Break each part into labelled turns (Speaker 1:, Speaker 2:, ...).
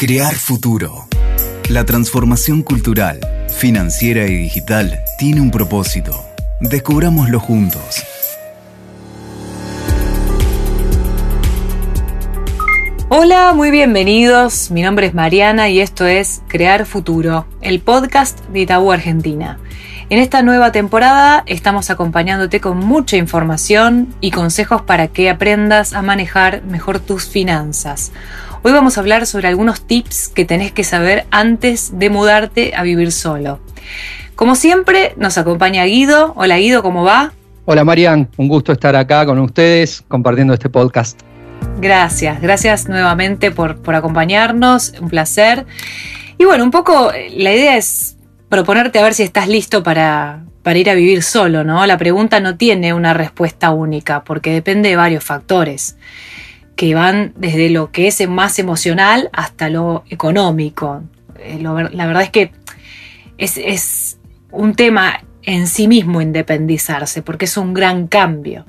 Speaker 1: Crear futuro. La transformación cultural, financiera y digital tiene un propósito. Descubrámoslo juntos.
Speaker 2: Hola, muy bienvenidos. Mi nombre es Mariana y esto es Crear Futuro, el podcast de Itaú Argentina. En esta nueva temporada estamos acompañándote con mucha información y consejos para que aprendas a manejar mejor tus finanzas. Hoy vamos a hablar sobre algunos tips que tenés que saber antes de mudarte a vivir solo. Como siempre, nos acompaña Guido. Hola Guido, ¿cómo va?
Speaker 3: Hola Marian, un gusto estar acá con ustedes compartiendo este podcast.
Speaker 2: Gracias, gracias nuevamente por, acompañarnos, un placer. Y bueno, un poco eh, la idea es proponerte a ver si estás listo para, para ir a vivir solo, ¿no? La pregunta no tiene una respuesta única porque depende de varios factores que van desde lo que es más emocional hasta lo económico. Eh, la verdad es que es, es un tema en sí mismo independizarse, porque es un gran cambio.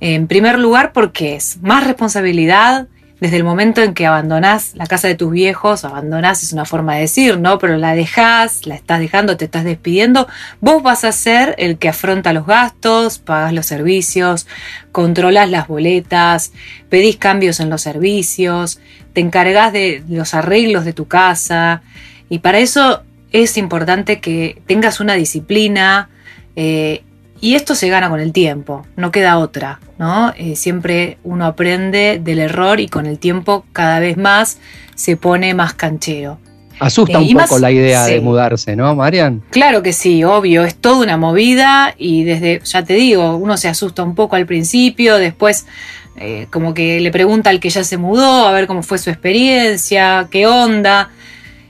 Speaker 2: En primer lugar, porque es más responsabilidad desde el momento en que abandonás la casa de tus viejos, abandonás es una forma de decir, ¿no? Pero la dejás, la estás dejando, te estás despidiendo, vos vas a ser el que afronta los gastos, pagas los servicios, controlas las boletas, pedís cambios en los servicios, te encargas de los arreglos de tu casa y para eso es importante que tengas una disciplina eh, y esto se gana con el tiempo, no queda otra, ¿no? Eh, siempre uno aprende del error y con el tiempo cada vez más se pone más canchero.
Speaker 3: Asusta eh, un poco la idea de mudarse, ¿no, Marian?
Speaker 2: Claro que sí, obvio, es toda una movida y desde, ya te digo, uno se asusta un poco al principio, después eh, como que le pregunta al que ya se mudó a ver cómo fue su experiencia, qué onda,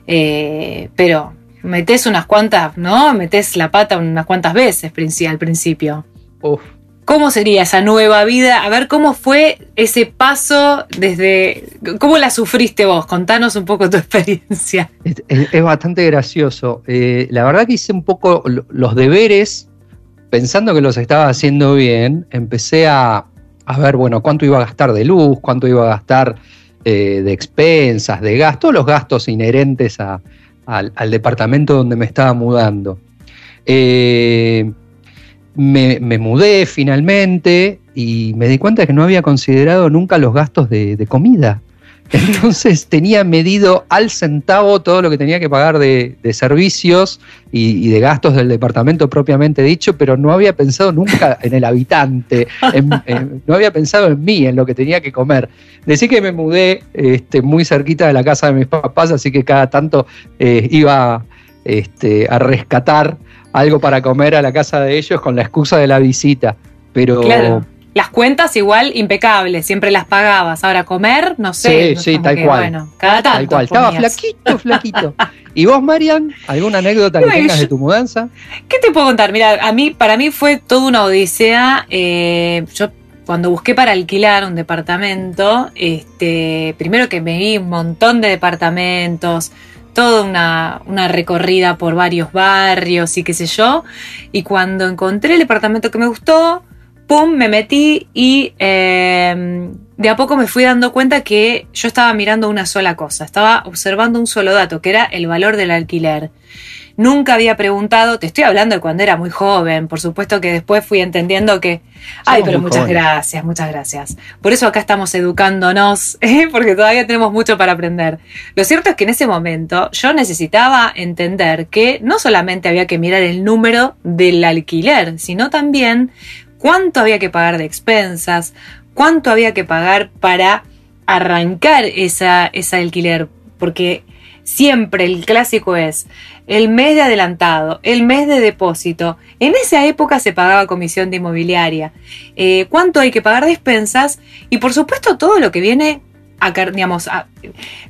Speaker 2: pero metes unas cuantas, ¿no? Metes la pata unas cuantas veces al principio. ¿Cómo sería esa nueva vida? A ver, ¿cómo fue ese paso desde... ¿Cómo la sufriste vos? Contanos un poco tu experiencia.
Speaker 3: Es, bastante gracioso. Eh, la verdad que hice un poco los deberes, pensando que los estaba haciendo bien, empecé a, ver, bueno, cuánto iba a gastar de luz, cuánto iba a gastar eh, de expensas, de gas, todos los gastos inherentes a, al, departamento donde me estaba mudando. Eh, me, mudé finalmente y me di cuenta que no había considerado nunca los gastos de comida. Entonces tenía medido al centavo todo lo que tenía que pagar de, servicios y, de gastos del departamento propiamente dicho, pero no había pensado nunca en el habitante, no había pensado en mí, en lo que tenía que comer. Decí que me mudé este, muy cerquita de la casa de mis papás, así que cada tanto eh, iba este, a rescatar algo para comer a la casa de ellos con la excusa de la visita. Pero,
Speaker 2: las cuentas igual impecables, siempre las pagabas. Ahora comer, no sé.
Speaker 3: Sí, sí, tal cual.
Speaker 2: Bueno, cada tanto. Tal cual.
Speaker 3: Estaba flaquito, flaquito. ¿Y vos, Marian? ¿Alguna anécdota que tengas de tu mudanza?
Speaker 2: ¿Qué te puedo contar? Mira, a mí, para mí fue toda una odisea. Eh, yo cuando busqué para alquilar un departamento, este, primero que me vi un montón de departamentos, toda una, una, recorrida por varios barrios y qué sé yo. Y cuando encontré el departamento que me gustó, pum, me metí y em, de a poco me fui dando cuenta que yo estaba mirando una sola cosa, estaba observando un solo dato, que era el valor del alquiler. Nunca había preguntado, te estoy hablando de cuando era muy joven, por supuesto que después fui entendiendo que, ay, pero muchas gracias, muchas gracias. Por eso acá estamos educándonos, ¿eh? porque todavía tenemos mucho para aprender. Lo cierto es que en ese momento yo necesitaba entender que no solamente había que mirar el número del alquiler, sino también cuánto había que pagar de expensas, cuánto había que pagar para arrancar esa, esa alquiler, porque siempre el clásico es el mes de adelantado, el mes de depósito. En esa época se pagaba comisión de inmobiliaria. Eh, ¿Cuánto hay que pagar de expensas? Y por supuesto todo lo que viene a, digamos,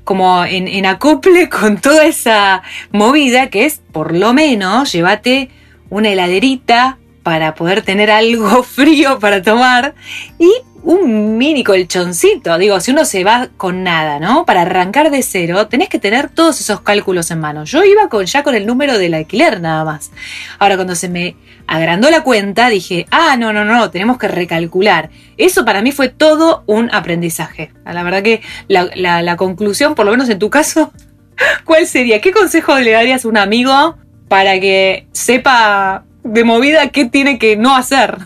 Speaker 2: como en, en, acople con toda esa movida que es, por lo menos, llévate una heladerita para poder tener algo frío para tomar y un mini colchoncito. Digo, si uno se va con nada, ¿no? Para arrancar de cero, tenés que tener todos esos cálculos en mano. Yo iba con, ya con el número del alquiler nada más. Ahora, cuando se me agrandó la cuenta, dije, ah, no, no, no, tenemos que recalcular. Eso para mí fue todo un aprendizaje. La verdad que la, la conclusión, por lo menos en tu caso, ¿cuál sería? ¿Qué consejo le darías a un amigo para que sepa de movida qué tiene que no hacer?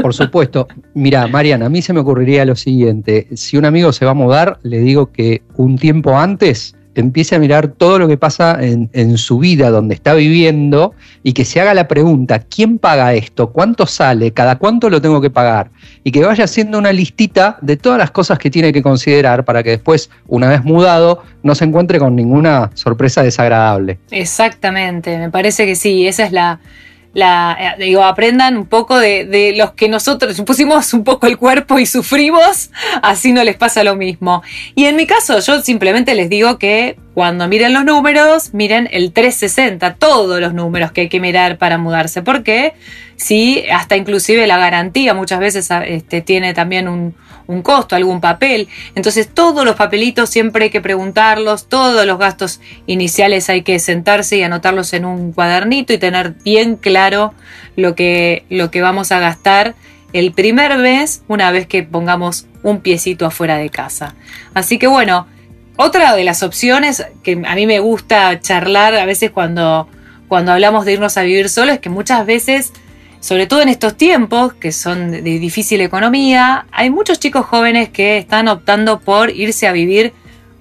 Speaker 3: Por supuesto. Mira, Mariana, a mí se me ocurriría lo siguiente. Si un amigo se va a mudar, le digo que un tiempo antes empiece a mirar todo lo que pasa en, su vida, donde está viviendo, y que se haga la pregunta, ¿quién paga esto? ¿Cuánto sale? ¿Cada cuánto lo tengo que pagar? Y que vaya haciendo una listita de todas las cosas que tiene que considerar para que después, una vez mudado, no se encuentre con ninguna sorpresa desagradable.
Speaker 2: Exactamente, me parece que sí, esa es la la, eh, digo, aprendan un poco de, los que nosotros pusimos un poco el cuerpo y sufrimos, así no les pasa lo mismo. Y en mi caso, yo simplemente les digo que cuando miren los números, miren el 360, todos los números que hay que mirar para mudarse, porque sí, hasta inclusive la garantía muchas veces este, tiene también un, un costo, algún papel. Entonces todos los papelitos siempre hay que preguntarlos, todos los gastos iniciales hay que sentarse y anotarlos en un cuadernito y tener bien claro lo que, lo que vamos a gastar el primer mes una vez que pongamos un piecito afuera de casa. Así que bueno, otra de las opciones que a mí me gusta charlar a veces cuando, cuando hablamos de irnos a vivir solo es que muchas veces sobre todo en estos tiempos que son de difícil economía, hay muchos chicos jóvenes que están optando por irse a vivir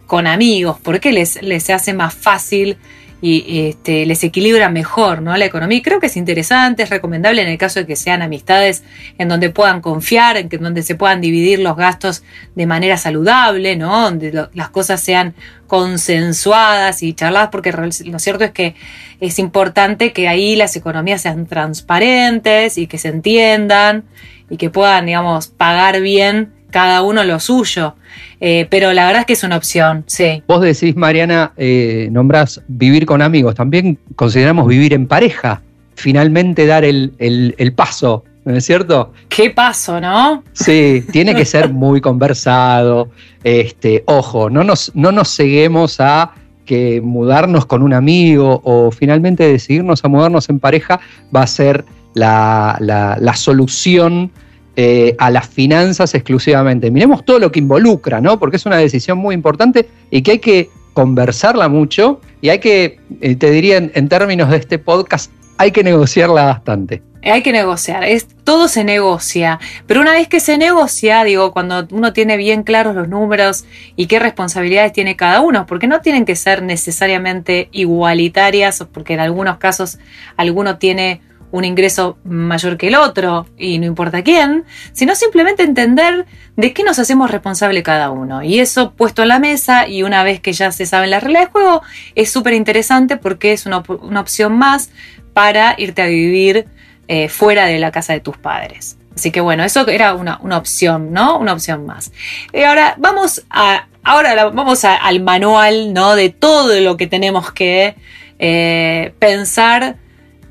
Speaker 2: con amigos, porque les, les hace más fácil y este, les equilibra mejor ¿no? la economía. Y creo que es interesante, es recomendable en el caso de que sean amistades en donde puedan confiar, en que, donde se puedan dividir los gastos de manera saludable, ¿no? donde las cosas sean consensuadas y charladas, porque lo cierto es que es importante que ahí las economías sean transparentes y que se entiendan y que puedan, digamos, pagar bien cada uno lo suyo. Eh, pero la verdad es que es una opción, sí.
Speaker 3: Vos decís, Mariana, eh, nombrás vivir con amigos. También consideramos vivir en pareja. Finalmente dar el, paso, ¿no es cierto?
Speaker 2: Qué paso, ¿no?
Speaker 3: Sí, tiene que ser muy conversado. Este, ojo, no nos, no nos ceguemos a que mudarnos con un amigo o finalmente decidirnos a mudarnos en pareja va a ser la, la solución eh, a las finanzas exclusivamente. Miremos todo lo que involucra, ¿no? Porque es una decisión muy importante y que hay que conversarla mucho y hay que, eh, te diría en, términos de este podcast, hay que negociarla bastante.
Speaker 2: Hay que negociar, es, todo se negocia, pero una vez que se negocia, digo, cuando uno tiene bien claros los números y qué responsabilidades tiene cada uno, porque no tienen que ser necesariamente igualitarias, porque en algunos casos alguno tiene un ingreso mayor que el otro, y no importa quién, sino simplemente entender de qué nos hacemos responsable cada uno. Y eso puesto en la mesa y una vez que ya se saben las reglas de juego, es súper interesante porque es una, opción más para irte a vivir eh, fuera de la casa de tus padres. Así que bueno, eso era una, opción, ¿no? Una opción más. Y ahora vamos a, ahora vamos al manual, ¿no? De todo lo que tenemos que eh, pensar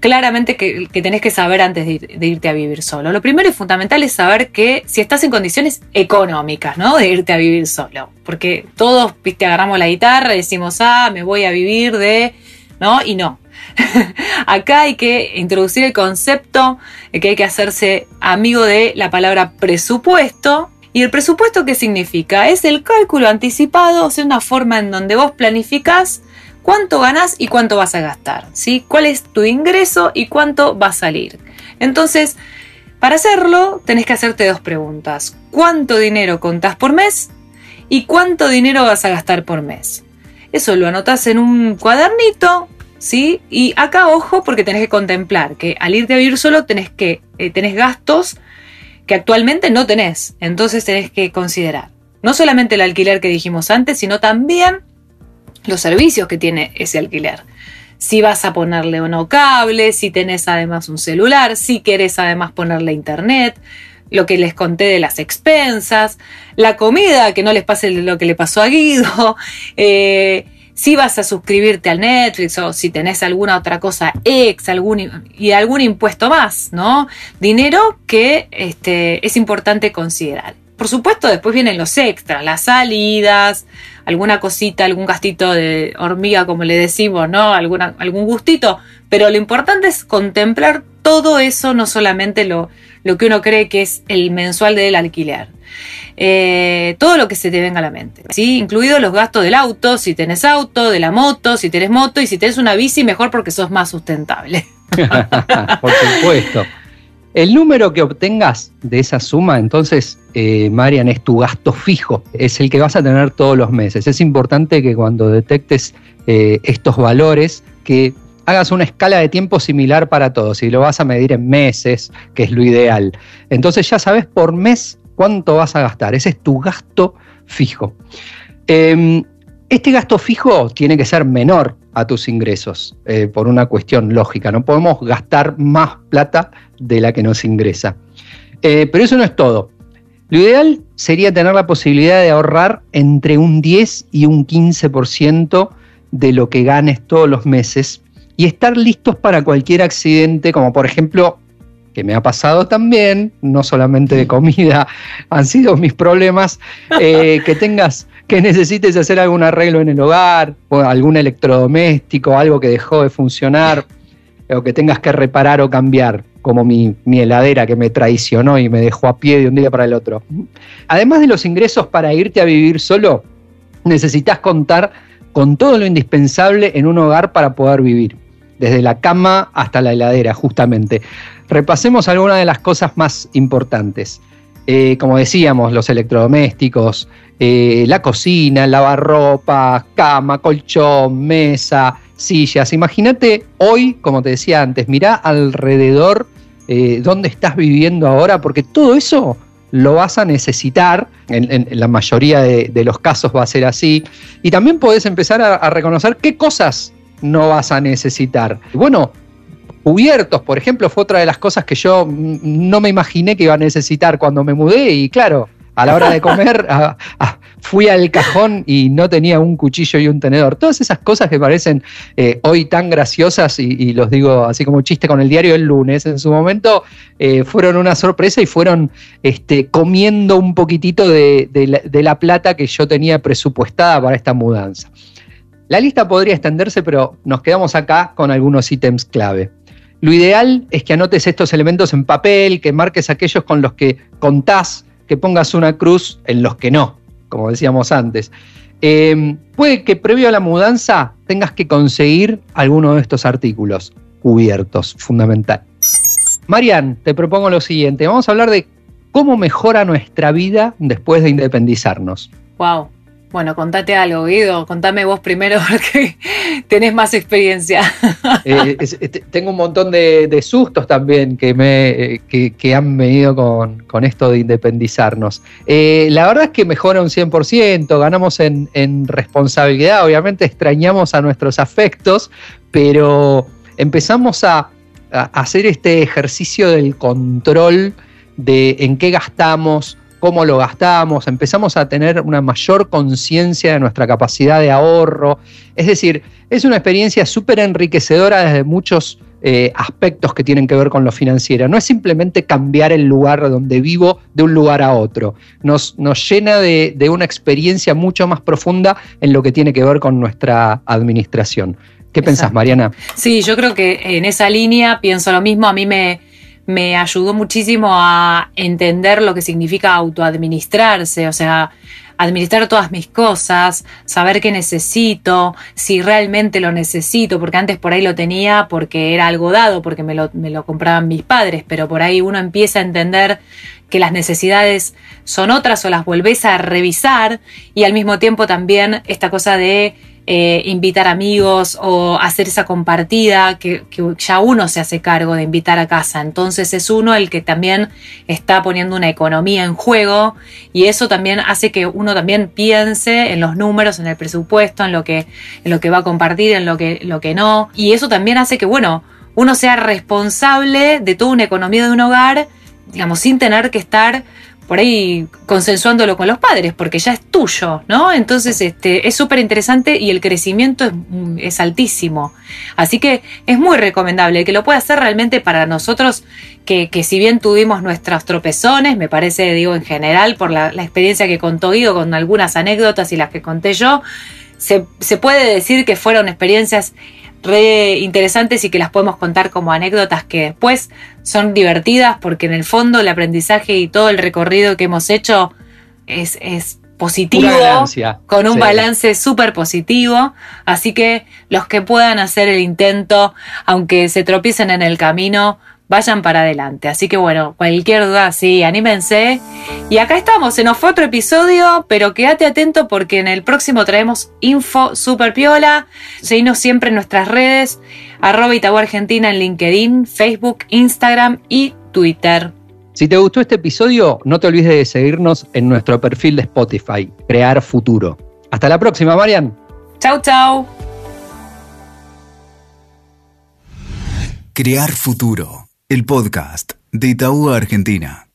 Speaker 2: claramente que, tenés que saber antes de, irte a vivir solo. Lo primero y fundamental es saber que si estás en condiciones económicas, ¿no? De irte a vivir solo. Porque todos, viste, agarramos la guitarra decimos, ah, me voy a vivir de, ¿no? Y no. Acá hay que introducir el concepto de que hay que hacerse amigo de la palabra presupuesto. ¿Y el presupuesto qué significa? Es el cálculo anticipado, o sea, una forma en donde vos planificás cuánto ganas y cuánto vas a gastar, ¿sí? ¿Cuál es tu ingreso y cuánto va a salir? Entonces, para hacerlo, tenés que hacerte dos preguntas. ¿Cuánto dinero contás por mes? ¿Y cuánto dinero vas a gastar por mes? Eso lo anotás en un cuadernito, ¿sí? Y acá, ojo, porque tenés que contemplar que al irte a vivir solo tenés, que, eh, tenés gastos que actualmente no tenés. Entonces tenés que considerar no solamente el alquiler que dijimos antes, sino también los servicios que tiene ese alquiler. Si vas a ponerle o no cable, si tenés además un celular, si querés además ponerle internet, lo que les conté de las expensas, la comida, que no les pase lo que le pasó a Guido, eh, si vas a suscribirte al Netflix o si tenés alguna otra cosa ex algún, y algún impuesto más, ¿no? Dinero que este, es importante considerar. Por supuesto, después vienen los extras, las salidas, alguna cosita, algún gastito de hormiga, como le decimos, ¿no? Alguna, algún gustito. Pero lo importante es contemplar todo eso, no solamente lo, lo que uno cree que es el mensual del alquiler. Eh, todo lo que se te venga a la mente, ¿sí? incluidos los gastos del auto, si tenés auto, de la moto, si tenés moto y si tenés una bici, mejor porque sos más sustentable.
Speaker 3: Por supuesto. El número que obtengas de esa suma, entonces, eh, Marian, es tu gasto fijo, es el que vas a tener todos los meses. Es importante que cuando detectes eh, estos valores, que hagas una escala de tiempo similar para todos y lo vas a medir en meses, que es lo ideal. Entonces ya sabes por mes cuánto vas a gastar. Ese es tu gasto fijo. Em, este gasto fijo tiene que ser menor a tus ingresos eh, por una cuestión lógica. No podemos gastar más plata de la que nos ingresa. Eh, pero eso no es todo. Lo ideal sería tener la posibilidad de ahorrar entre un 10 y un 15% de lo que ganes todos los meses y estar listos para cualquier accidente, como por ejemplo, que me ha pasado también, no solamente de comida, han sido mis problemas, eh, que tengas, que necesites hacer algún arreglo en el hogar, o algún electrodoméstico, algo que dejó de funcionar, o que tengas que reparar o cambiar, como mi, mi heladera que me traicionó y me dejó a pie de un día para el otro. Además de los ingresos para irte a vivir solo, necesitas contar con todo lo indispensable en un hogar para poder vivir desde la cama hasta la heladera, justamente. Repasemos algunas de las cosas más importantes. Eh, como decíamos, los electrodomésticos, eh, la cocina, lavarropa, cama, colchón, mesa, sillas. Imagínate hoy, como te decía antes, mirá alrededor eh, dónde estás viviendo ahora, porque todo eso lo vas a necesitar, en, la mayoría de, los casos va a ser así, y también podés empezar a reconocer qué cosas no vas a necesitar. Bueno, cubiertos, por ejemplo, fue otra de las cosas que yo no me imaginé que iba a necesitar cuando me mudé y claro, a la hora de comer fui al cajón y no tenía un cuchillo y un tenedor. Todas esas cosas que parecen eh, hoy tan graciosas y, los digo así como chiste con el diario el lunes, en su momento eh, fueron una sorpresa y fueron este, comiendo un poquitito de la plata que yo tenía presupuestada para esta mudanza. La lista podría extenderse, pero nos quedamos acá con algunos ítems clave. Lo ideal es que anotes estos elementos en papel, que marques aquellos con los que contás, que pongas una cruz en los que no, como decíamos antes. Eh, puede que previo a la mudanza tengas que conseguir alguno de estos artículos cubiertos, fundamental. Marian, te propongo lo siguiente, vamos a hablar de cómo mejora nuestra vida después de independizarnos.
Speaker 2: Wow, bueno, contate algo, Guido. Contame vos primero porque tenés más experiencia.
Speaker 3: Eh, tengo un montón de, sustos también que, me, que, han venido con, esto de independizarnos. Eh, la verdad es que mejora un 100%, ganamos en, responsabilidad, obviamente extrañamos a nuestros afectos, pero empezamos a hacer este ejercicio del control de en qué gastamos, cómo lo gastamos, empezamos a tener una mayor conciencia de nuestra capacidad de ahorro. Es decir, es una experiencia súper enriquecedora desde muchos eh, aspectos que tienen que ver con lo financiero. No es simplemente cambiar el lugar donde vivo de un lugar a otro. Nos, nos llena de, una experiencia mucho más profunda en lo que tiene que ver con nuestra administración. ¿Qué pensás, Mariana?
Speaker 2: Sí, yo creo que en esa línea pienso lo mismo. A mí me, me ayudó muchísimo a entender lo que significa autoadministrarse, o sea, administrar todas mis cosas, saber qué necesito, si realmente lo necesito, porque antes por ahí lo tenía porque era algo dado, porque me lo, me lo compraban mis padres, pero por ahí uno empieza a entender que las necesidades son otras o las volvés a revisar y al mismo tiempo también esta cosa de eh, invitar amigos o hacer esa compartida que, ya uno se hace cargo de invitar a casa. Entonces es uno el que también está poniendo una economía en juego y eso también hace que uno también piense en los números, en el presupuesto, en lo que, en lo que va a compartir, en lo que, lo que no. Y eso también hace que, bueno, uno sea responsable de toda una economía de un hogar, digamos, sin tener que estar por ahí consensuándolo con los padres, porque ya es tuyo, ¿no? Entonces este, es súper interesante y el crecimiento es, mm, es, altísimo. Así que es muy recomendable que lo pueda hacer realmente para nosotros, que, que, si bien tuvimos nuestros tropezones, me parece, digo, en general, por la, la experiencia que contó Guido, con algunas anécdotas y las que conté yo, se, se puede decir que fueron experiencias re interesantes y que las podemos contar como anécdotas que después son divertidas porque en el fondo el aprendizaje y todo el recorrido que hemos hecho es, es positivo, con un sí. balance súper positivo. Así que los que puedan hacer el intento, aunque se tropiecen en el camino, vayan para adelante. Así que bueno, cualquier duda, sí, anímense. Y acá estamos, se nos fue otro episodio, pero quédate atento porque en el próximo traemos info super piola. Seguinos siempre en nuestras redes, arroba Itaú Argentina en LinkedIn, Facebook, Instagram y Twitter.
Speaker 3: Si te gustó este episodio, no te olvides de seguirnos en nuestro perfil de Spotify, Crear Futuro. Hasta la próxima, Marian.
Speaker 2: Chau, chau.
Speaker 1: Crear Futuro, el podcast de Itaú Argentina.